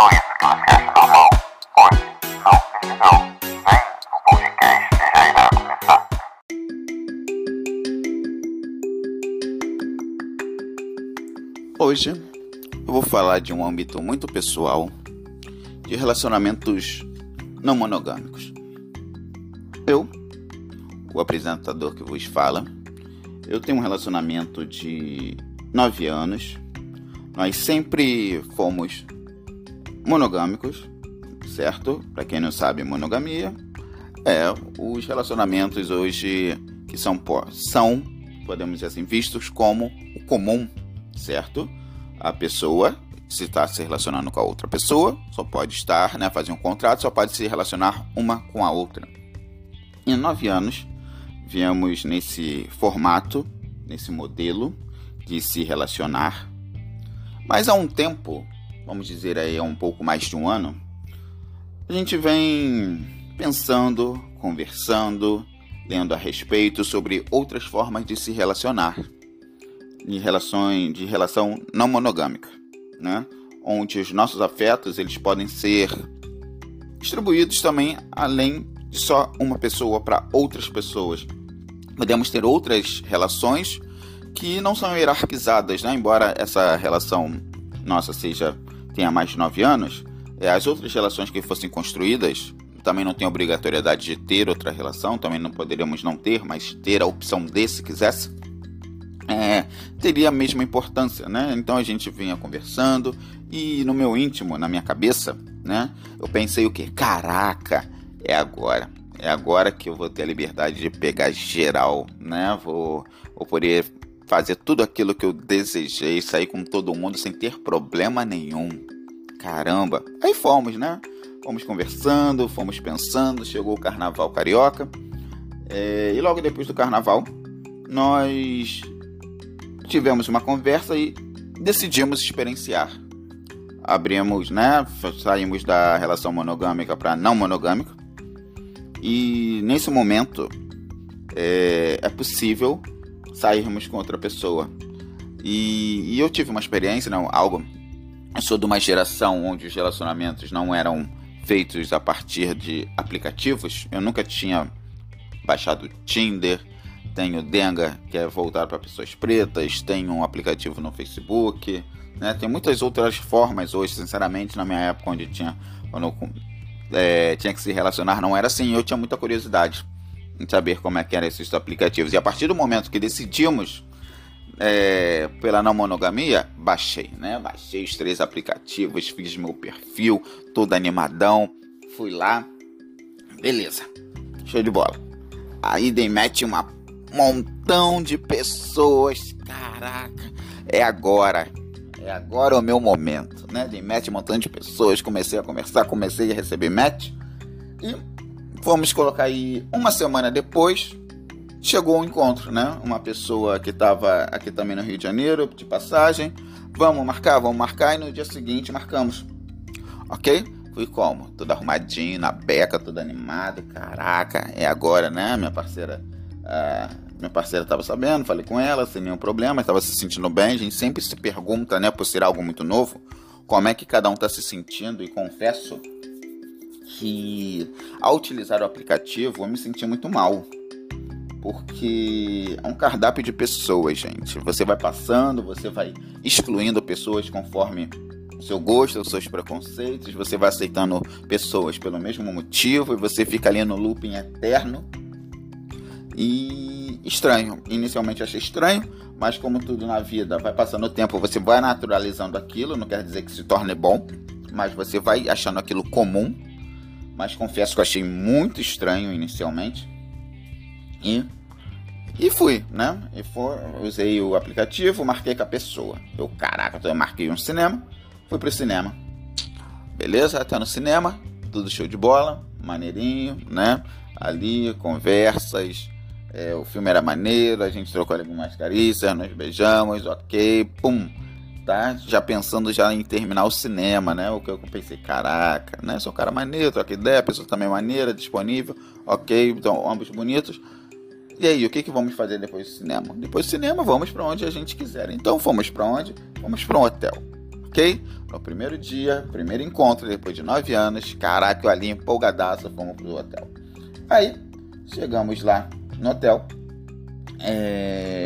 Hoje não nem o podcast já irá começar. Hoje eu vou falar de um âmbito muito pessoal de relacionamentos não monogâmicos. Eu, o apresentador que vos fala, eu tenho um relacionamento de nove anos. Nós sempre fomos monogâmicos, certo? Para quem não sabe, monogamia é os relacionamentos hoje que são, são podemos dizer assim, vistos como o comum, certo? A pessoa se está se relacionando com a outra pessoa, só pode estar, né, fazer um contrato, só pode se relacionar uma com a outra. Em nove anos, viemos nesse formato, nesse modelo de se relacionar. Mas há um tempo, vamos dizer aí há um pouco mais de um ano, a gente vem pensando, conversando, lendo a respeito sobre outras formas de se relacionar, de relações, de relação não monogâmica, né? Onde os nossos afetos eles podem ser distribuídos também além de só uma pessoa para outras pessoas. Podemos ter outras relações que não são hierarquizadas, né? Embora essa relação nossa seja tenha mais de nove anos, é, as outras relações que fossem construídas também não tem obrigatoriedade de ter outra relação, também não poderíamos não ter, mas ter a opção de se quisesse, é, teria a mesma importância, né? Então a gente vinha conversando e no meu íntimo, na minha cabeça, né? Eu pensei o que? Caraca, é agora. É agora que eu vou ter a liberdade de pegar geral, né? Vou, vou poder fazer tudo aquilo que eu desejei, sair com todo mundo sem ter problema nenhum. Caramba! Aí fomos, né? Fomos conversando, fomos pensando, chegou o carnaval carioca. É, e logo depois do carnaval, nós tivemos uma conversa e decidimos experienciar. Abrimos, né? Saímos da relação monogâmica para não monogâmica. E nesse momento é, é, possível sairmos com outra pessoa. E, e eu tive uma experiência, não, algo. Eu sou de uma geração onde os relacionamentos não eram feitos a partir de aplicativos. Eu nunca tinha baixado Tinder, tenho Denga, que é voltado para pessoas pretas, tenho um aplicativo no Facebook, né? Tem muitas outras formas hoje, sinceramente, na minha época onde tinha quando eu, é, tinha que se relacionar, não era assim. Eu tinha muita curiosidade em saber como é que eram esses aplicativos. E a partir do momento que decidimos é, pela não monogamia, baixei, né? Baixei os três aplicativos, fiz meu perfil, todo animadão, fui lá, beleza, show de bola. Aí dei match uma montão de pessoas, caraca, é agora, é agora o meu momento, né? Dei match um montão de pessoas, comecei a conversar, comecei a receber match e vamos colocar aí uma semana depois chegou um encontro, né? Uma pessoa que estava aqui também no Rio de Janeiro, de passagem. Vamos marcar, vamos marcar. E no dia seguinte marcamos. Ok? Fui como? Tudo arrumadinho, na beca, tudo animado. Caraca, é agora, né? Minha parceira. Uh, minha parceira estava sabendo, falei com ela, sem nenhum problema, estava se sentindo bem. A gente sempre se pergunta, né, por ser algo muito novo, como é que cada um está se sentindo. E confesso que ao utilizar o aplicativo eu me senti muito mal porque é um cardápio de pessoas, gente. Você vai passando, você vai excluindo pessoas conforme o seu gosto, os seus preconceitos, você vai aceitando pessoas pelo mesmo motivo e você fica ali no looping eterno. E estranho. Inicialmente achei estranho, mas como tudo na vida, vai passando o tempo, você vai naturalizando aquilo, não quer dizer que se torne bom, mas você vai achando aquilo comum. Mas confesso que eu achei muito estranho inicialmente. E, e fui, né? E foi, usei o aplicativo, marquei com a pessoa. Eu, caraca, eu marquei um cinema, fui pro cinema. Beleza? Até no cinema, tudo show de bola, maneirinho, né? Ali, conversas. É, o filme era maneiro, a gente trocou algumas carícias, nos beijamos, ok, pum tá já pensando já em terminar o cinema, né? O que eu pensei, caraca, né? Sou um cara maneiro, troca ideia, a pessoa também maneira, disponível, ok, então ambos bonitos. E aí, o que, que vamos fazer depois do cinema? Depois do cinema, vamos para onde a gente quiser. Então, fomos para onde? Fomos para um hotel. ok? No primeiro dia, primeiro encontro, depois de nove anos, caraca, eu ali empolgadaço, fomos pro hotel. Aí, chegamos lá no hotel. É...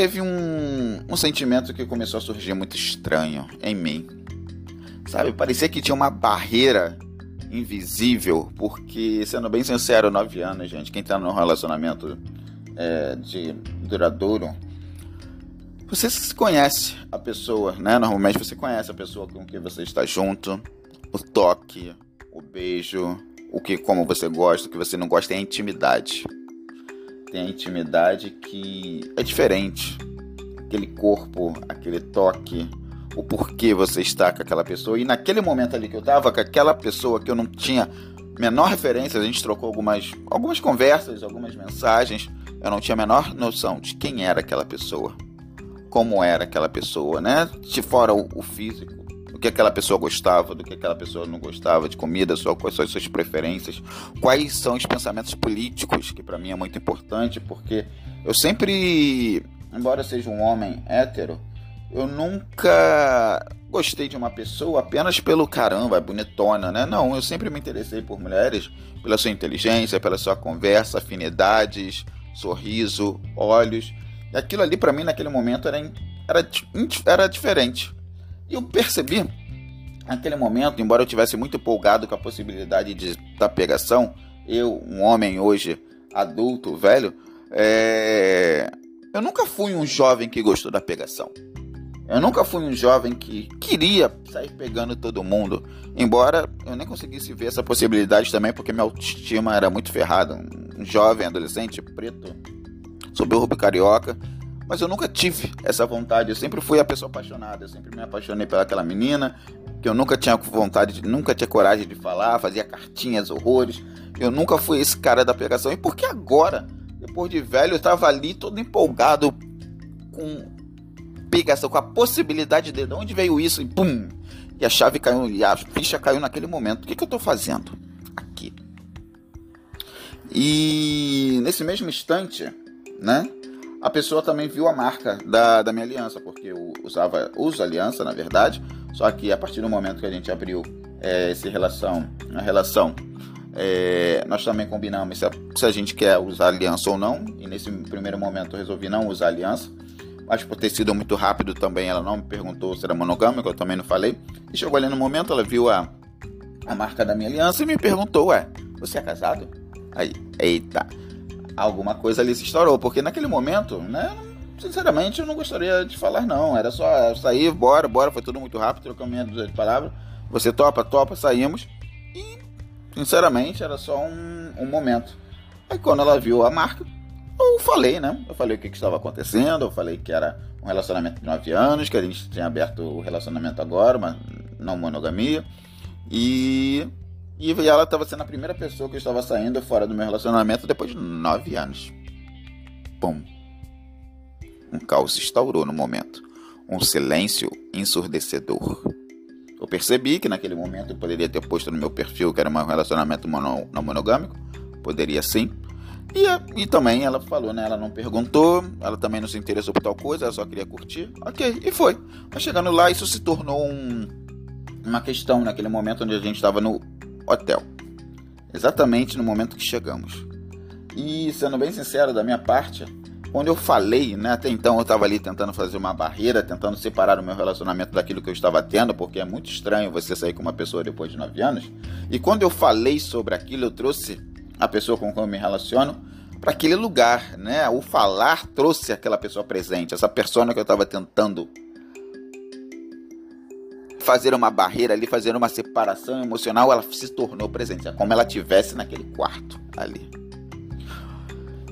Teve um, um sentimento que começou a surgir muito estranho em mim. Sabe, parecia que tinha uma barreira invisível, porque, sendo bem sincero, nove anos, gente, quem tá num relacionamento é, de duradouro, você conhece a pessoa, né? Normalmente você conhece a pessoa com quem você está junto, o toque, o beijo, o que como você gosta, o que você não gosta é a intimidade. Tem a intimidade que é diferente. Aquele corpo, aquele toque, o porquê você está com aquela pessoa. E naquele momento ali que eu estava com aquela pessoa que eu não tinha menor referência, a gente trocou algumas, algumas conversas, algumas mensagens. Eu não tinha a menor noção de quem era aquela pessoa como era aquela pessoa, né? De fora o, o físico, que aquela pessoa gostava, do que aquela pessoa não gostava de comida, só, quais são as suas preferências, quais são os pensamentos políticos, que para mim é muito importante, porque eu sempre, embora seja um homem hétero, eu nunca gostei de uma pessoa apenas pelo caramba, é bonitona, né? Não, eu sempre me interessei por mulheres pela sua inteligência, pela sua conversa, afinidades, sorriso, olhos. E aquilo ali para mim naquele momento era, era, era diferente. E eu percebi naquele momento, embora eu tivesse muito empolgado com a possibilidade de, da pegação, eu, um homem hoje adulto, velho, é... eu nunca fui um jovem que gostou da pegação. Eu nunca fui um jovem que queria sair pegando todo mundo. Embora eu nem conseguisse ver essa possibilidade também, porque minha autoestima era muito ferrada. Um jovem, adolescente, preto, suburbo carioca, mas eu nunca tive essa vontade. Eu sempre fui a pessoa apaixonada, eu sempre me apaixonei pelaquela menina, que eu nunca tinha vontade, de, nunca tinha coragem de falar, fazia cartinhas, horrores. Eu nunca fui esse cara da pegação. E por que agora, depois de velho, eu estava ali todo empolgado com pegação, com a possibilidade de, de onde veio isso e pum! E a chave caiu, e a ficha caiu naquele momento. O que, que eu estou fazendo aqui? E nesse mesmo instante, né? A pessoa também viu a marca da, da minha aliança, porque eu usava, uso aliança, na verdade, só que a partir do momento que a gente abriu é, essa relação, a relação, é, nós também combinamos se a, se a gente quer usar aliança ou não, e nesse primeiro momento eu resolvi não usar aliança, mas por ter sido muito rápido também, ela não me perguntou se era monogâmico, eu também não falei, e chegou ali no momento, ela viu a, a marca da minha aliança e me perguntou, ué, você é casado? Aí, eita, alguma coisa ali se estourou, porque naquele momento, né, sinceramente eu não gostaria de falar não, era só sair, bora, bora, foi tudo muito rápido, trocamos meia de palavras, você topa, topa, saímos, e sinceramente era só um, um momento. Aí quando ela viu a marca, eu falei, né, eu falei o que, que estava acontecendo, eu falei que era um relacionamento de 9 anos, que a gente tinha aberto o relacionamento agora, mas não monogamia, e e ela estava sendo a primeira pessoa que eu estava saindo fora do meu relacionamento depois de nove anos. Pum. Um caos instaurou no momento. Um silêncio ensurdecedor. Eu percebi que naquele momento eu poderia ter posto no meu perfil que era um relacionamento mono, não monogâmico. Poderia sim. E, e também ela falou, né? Ela não perguntou, ela também não se interessou por tal coisa, ela só queria curtir. Ok, e foi. Mas chegando lá, isso se tornou um, uma questão naquele momento onde a gente estava no hotel. Exatamente no momento que chegamos. E sendo bem sincero da minha parte, quando eu falei, né, até então eu estava ali tentando fazer uma barreira, tentando separar o meu relacionamento daquilo que eu estava tendo, porque é muito estranho você sair com uma pessoa depois de nove anos. E quando eu falei sobre aquilo, eu trouxe a pessoa com quem eu me relaciono para aquele lugar, né? O falar trouxe aquela pessoa presente, essa persona que eu estava tentando fazer uma barreira ali, fazer uma separação emocional, ela se tornou presente, é como ela tivesse naquele quarto ali.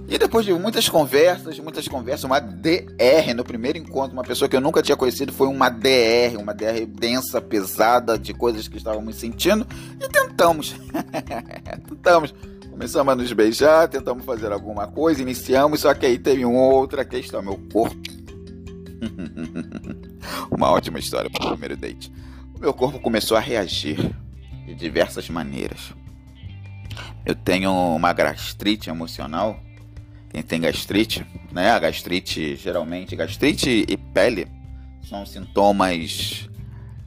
E depois de muitas conversas, muitas conversas, uma DR no primeiro encontro, uma pessoa que eu nunca tinha conhecido foi uma DR, uma DR densa, pesada, de coisas que estávamos sentindo, e tentamos. tentamos. Começamos a nos beijar, tentamos fazer alguma coisa, iniciamos, só que aí teve uma outra questão, meu corpo. uma ótima história para o primeiro date. Meu corpo começou a reagir de diversas maneiras. Eu tenho uma gastrite emocional. Quem tem gastrite, né? A gastrite, geralmente, gastrite e pele são sintomas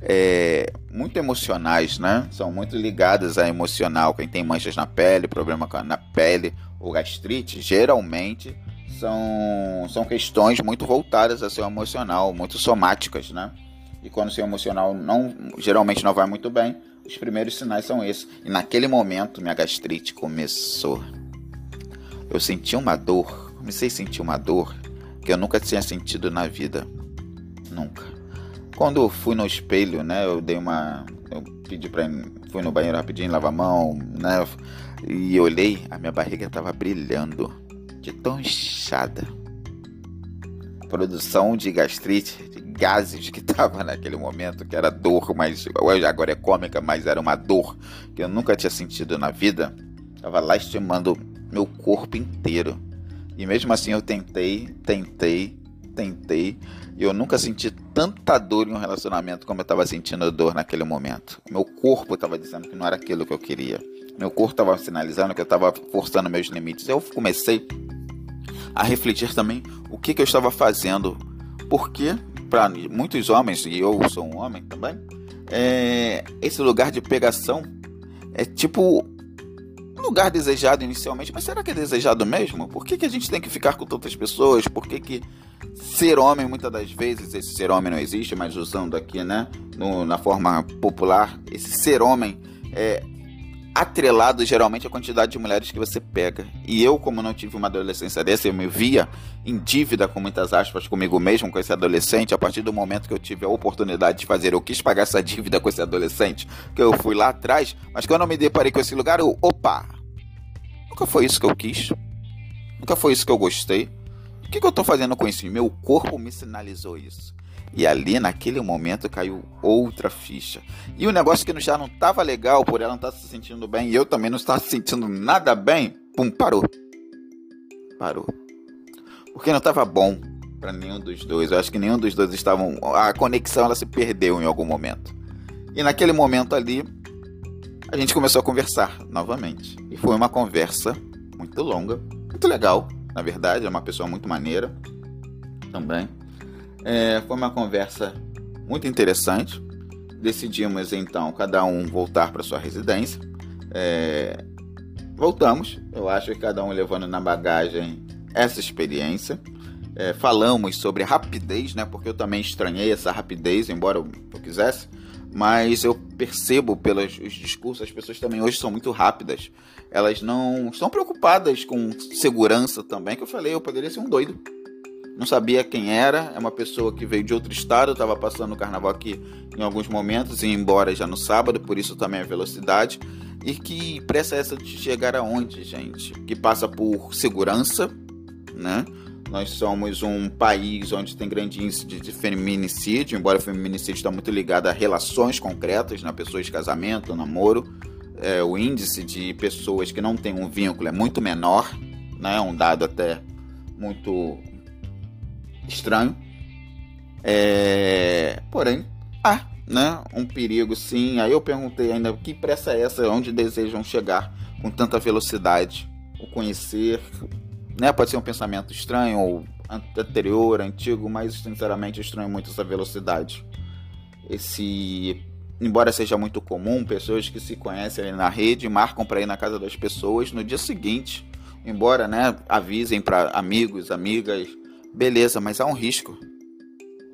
é, muito emocionais, né? São muito ligadas a emocional. Quem tem manchas na pele, problema na pele ou gastrite, geralmente são, são questões muito voltadas a seu emocional, muito somáticas, né? E quando seu emocional não geralmente não vai muito bem, os primeiros sinais são esses. E naquele momento minha gastrite começou. Eu senti uma dor, comecei a sentir uma dor que eu nunca tinha sentido na vida. Nunca. Quando eu fui no espelho, né, eu dei uma eu pedi para fui no banheiro rapidinho, lavar a mão, né? E olhei, a minha barriga estava brilhando de tão inchada. Produção de gastrite, gases que tava naquele momento, que era dor, mas agora é cômica, mas era uma dor que eu nunca tinha sentido na vida. Tava lá estimando meu corpo inteiro. E mesmo assim eu tentei, tentei, tentei. E eu nunca senti tanta dor em um relacionamento como eu estava sentindo dor naquele momento. Meu corpo estava dizendo que não era aquilo que eu queria. Meu corpo estava sinalizando que eu estava forçando meus limites. Eu comecei a refletir também o que, que eu estava fazendo. Porque, para muitos homens, e eu sou um homem também, é, esse lugar de pegação é tipo um lugar desejado inicialmente, mas será que é desejado mesmo? Por que, que a gente tem que ficar com tantas pessoas? Por que, que ser homem, muitas das vezes, esse ser homem não existe, mas usando aqui, né, no, na forma popular, esse ser homem é, atrelado geralmente à quantidade de mulheres que você pega. E eu, como não tive uma adolescência dessa, eu me via em dívida, com muitas aspas, comigo mesmo, com esse adolescente. A partir do momento que eu tive a oportunidade de fazer, eu quis pagar essa dívida com esse adolescente, que eu fui lá atrás. Mas quando eu me deparei com esse lugar, eu, opa, nunca foi isso que eu quis. Nunca foi isso que eu gostei. O que, que eu estou fazendo com isso? Meu corpo me sinalizou isso. E ali, naquele momento, caiu outra ficha. E o negócio que já não estava legal, por ela não estar tá se sentindo bem, e eu também não estava se sentindo nada bem, pum, parou. Parou. Porque não estava bom para nenhum dos dois. Eu acho que nenhum dos dois estavam. A conexão ela se perdeu em algum momento. E naquele momento ali, a gente começou a conversar novamente. E foi uma conversa muito longa, muito legal, na verdade. É uma pessoa muito maneira também. É, foi uma conversa muito interessante. Decidimos então cada um voltar para sua residência. É, voltamos, eu acho que cada um levando na bagagem essa experiência. É, falamos sobre rapidez, né? Porque eu também estranhei essa rapidez, embora eu, eu quisesse. Mas eu percebo pelos discursos, as pessoas também hoje são muito rápidas. Elas não estão preocupadas com segurança também, que eu falei, eu poderia ser um doido não sabia quem era, é uma pessoa que veio de outro estado, estava passando o carnaval aqui em alguns momentos, e embora já no sábado, por isso também a velocidade. E que pressa é essa de chegar aonde, gente? Que passa por segurança, né? Nós somos um país onde tem grande índice de feminicídio, embora o feminicídio está muito ligado a relações concretas, na né? pessoas de casamento, namoro. É, o índice de pessoas que não têm um vínculo é muito menor, né? Um dado até muito estranho. É... Porém, há né, um perigo sim. Aí eu perguntei ainda que pressa é essa, onde desejam chegar com tanta velocidade, o conhecer, né? Pode ser um pensamento estranho ou anterior, antigo, mas sinceramente estranho muito essa velocidade. Esse, embora seja muito comum, pessoas que se conhecem ali na rede marcam para ir na casa das pessoas no dia seguinte, embora, né, avisem para amigos, amigas, beleza, mas há um risco.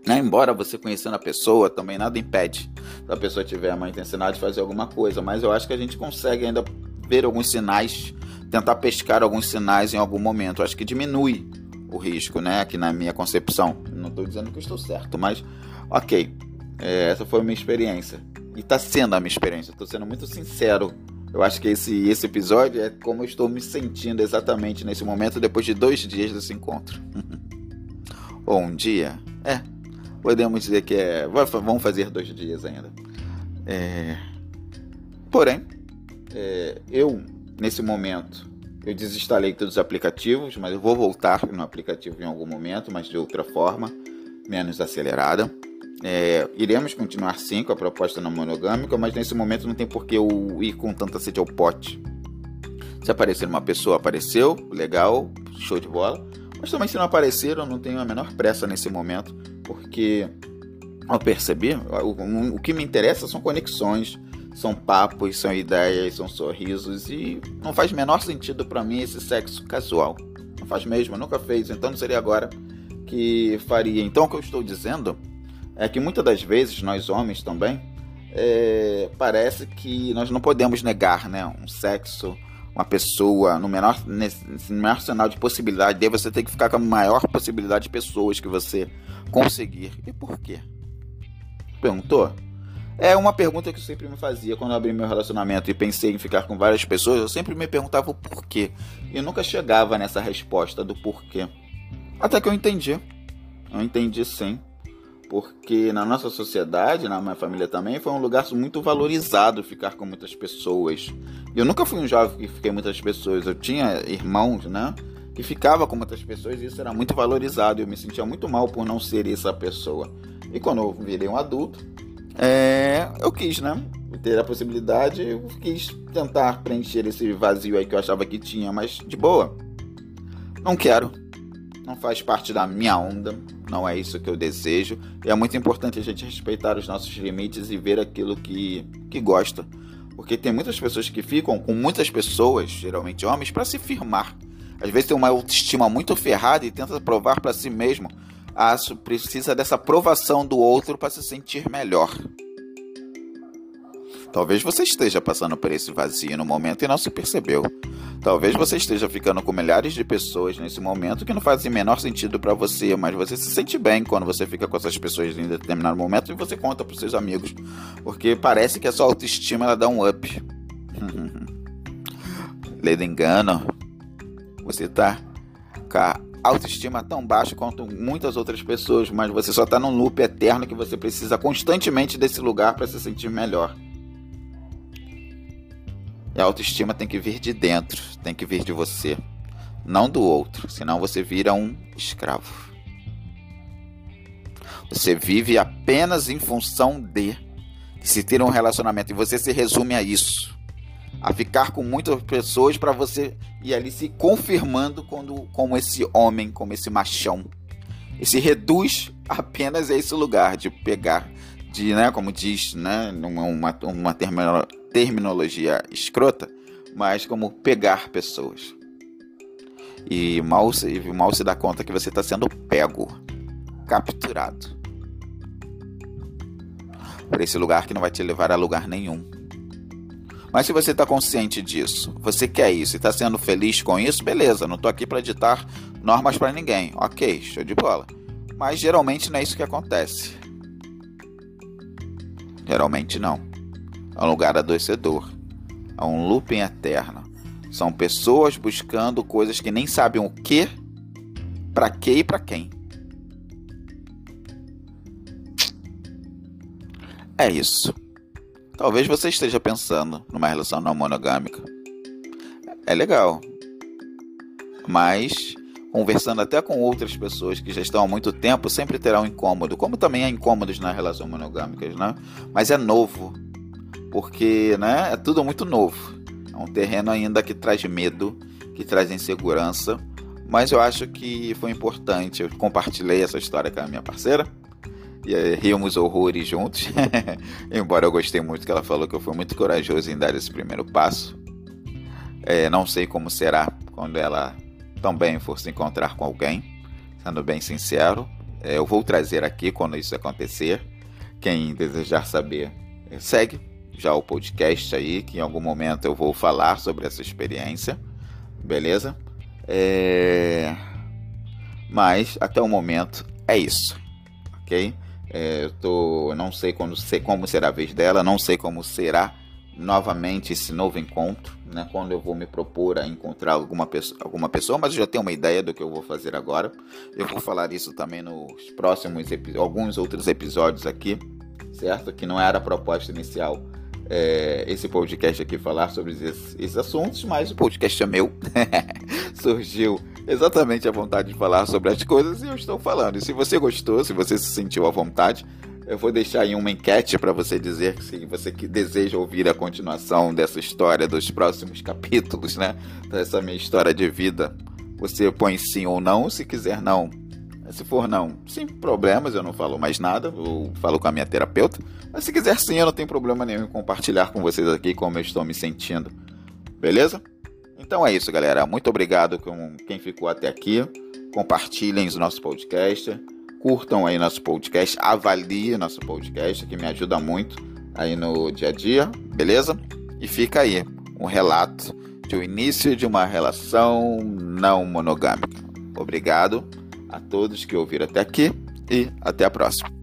Né? Embora você conhecendo a pessoa, também nada impede da pessoa tiver uma intenção de fazer alguma coisa, mas eu acho que a gente consegue ainda ver alguns sinais, tentar pescar alguns sinais em algum momento. Eu acho que diminui o risco, né? Aqui na minha concepção. Não estou dizendo que estou certo, mas ok. É, essa foi a minha experiência. E está sendo a minha experiência. Estou sendo muito sincero. Eu acho que esse, esse episódio é como eu estou me sentindo exatamente nesse momento depois de dois dias desse encontro. ou um dia, é, podemos dizer que é, vamos fazer dois dias ainda. É, porém, é, eu nesse momento eu desinstalei todos os aplicativos, mas eu vou voltar no aplicativo em algum momento, mas de outra forma, menos acelerada. É, iremos continuar sim com a proposta não monogâmica, mas nesse momento não tem por que eu ir com tanta sede ao pote. Se aparecer uma pessoa, apareceu, legal, show de bola. Mas também se não apareceram, não tenho a menor pressa nesse momento, porque eu percebi, o, o que me interessa são conexões, são papos, são ideias, são sorrisos e não faz menor sentido para mim esse sexo casual. Não faz mesmo, nunca fez, então não seria agora que faria. Então o que eu estou dizendo é que muitas das vezes nós homens também é, parece que nós não podemos negar, né, um sexo, uma pessoa no menor, no menor sinal de possibilidade, daí você tem que ficar com a maior possibilidade de pessoas que você conseguir. E por quê? Perguntou? É uma pergunta que eu sempre me fazia quando abri meu relacionamento e pensei em ficar com várias pessoas. Eu sempre me perguntava o porquê. E nunca chegava nessa resposta do porquê. Até que eu entendi. Eu entendi sim. Porque na nossa sociedade, na minha família também, foi um lugar muito valorizado ficar com muitas pessoas. Eu nunca fui um jovem que fiquei com muitas pessoas. Eu tinha irmãos, né? Que ficava com muitas pessoas e isso era muito valorizado. Eu me sentia muito mal por não ser essa pessoa. E quando eu virei um adulto, é, eu quis, né? Ter a possibilidade, eu quis tentar preencher esse vazio aí que eu achava que tinha, mas de boa. Não quero. Não faz parte da minha onda. Não é isso que eu desejo. E é muito importante a gente respeitar os nossos limites e ver aquilo que, que gosta. Porque tem muitas pessoas que ficam com muitas pessoas, geralmente homens, para se firmar. Às vezes tem uma autoestima muito ferrada e tenta provar para si mesmo Aço precisa dessa aprovação do outro para se sentir melhor. Talvez você esteja passando por esse vazio no momento e não se percebeu. Talvez você esteja ficando com milhares de pessoas nesse momento que não fazem menor sentido para você, mas você se sente bem quando você fica com essas pessoas em determinado momento e você conta para seus amigos, porque parece que a sua autoestima ela dá um up. Lei do engano. Você tá autoestima tão baixa quanto muitas outras pessoas, mas você só está num loop eterno que você precisa constantemente desse lugar para se sentir melhor. E a autoestima tem que vir de dentro, tem que vir de você, não do outro, senão você vira um escravo. Você vive apenas em função de, se ter um relacionamento e você se resume a isso a ficar com muitas pessoas para você ir ali se confirmando quando, como esse homem, como esse machão. E se reduz apenas a esse lugar de pegar, de, né, como diz, né, numa uma, uma terminologia escrota, mas como pegar pessoas. E mal se, mal se dá conta que você está sendo pego, capturado. Por esse lugar que não vai te levar a lugar nenhum. Mas se você está consciente disso, você quer isso e está sendo feliz com isso, beleza, não estou aqui para ditar normas para ninguém. Ok, show de bola. Mas geralmente não é isso que acontece. Geralmente não. É um lugar adoecedor. É um looping eterno. São pessoas buscando coisas que nem sabem o que, para que e para quem. É isso. Talvez você esteja pensando numa relação não monogâmica. É legal. Mas conversando até com outras pessoas que já estão há muito tempo, sempre terá um incômodo, como também há incômodos na relação monogâmica, né? Mas é novo, porque, né, é tudo muito novo. É um terreno ainda que traz medo, que traz insegurança, mas eu acho que foi importante. Eu compartilhei essa história com a minha parceira e aí, rimos horrores juntos. Embora eu gostei muito que ela falou que eu fui muito corajoso em dar esse primeiro passo. É, não sei como será quando ela também for se encontrar com alguém. Sendo bem sincero, é, eu vou trazer aqui quando isso acontecer. Quem desejar saber, é, segue já o podcast aí, que em algum momento eu vou falar sobre essa experiência. Beleza? É... Mas até o momento é isso, ok? É, eu tô, não sei quando, sei como será a vez dela, não sei como será novamente esse novo encontro, né? Quando eu vou me propor a encontrar alguma pessoa, alguma pessoa, mas eu já tenho uma ideia do que eu vou fazer agora. Eu vou falar isso também nos próximos alguns outros episódios aqui, certo? Que não era a proposta inicial é, esse podcast aqui falar sobre esses, esses assuntos, mas o podcast é meu. Surgiu exatamente a vontade de falar sobre as coisas e eu estou falando. E se você gostou, se você se sentiu à vontade, eu vou deixar aí uma enquete para você dizer se você que deseja ouvir a continuação dessa história dos próximos capítulos, né? Dessa minha história de vida. Você põe sim ou não, se quiser não, Se for não, sem problemas, eu não falo mais nada, eu falo com a minha terapeuta. Mas se quiser sim, eu não tenho problema nenhum em compartilhar com vocês aqui como eu estou me sentindo. Beleza? Então é isso, galera. Muito obrigado com quem ficou até aqui. Compartilhem o nosso podcast. Curtam aí nosso podcast. Avaliem nosso podcast, que me ajuda muito aí no dia a dia. Beleza? E fica aí um relato de o início de uma relação não monogâmica. Obrigado a todos que ouviram até aqui e até a próxima.